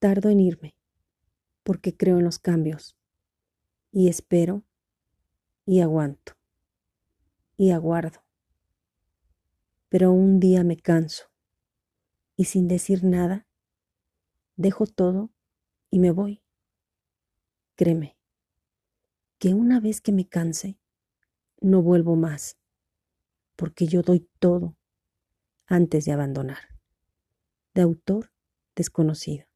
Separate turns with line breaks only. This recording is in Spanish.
Tardo en irme, porque creo en los cambios, y espero, y aguanto, y aguardo. Pero un día me canso, y sin decir nada, dejo todo y me voy. Créeme, que una vez que me canse, no vuelvo más, porque yo doy todo antes de abandonar. De autor desconocido.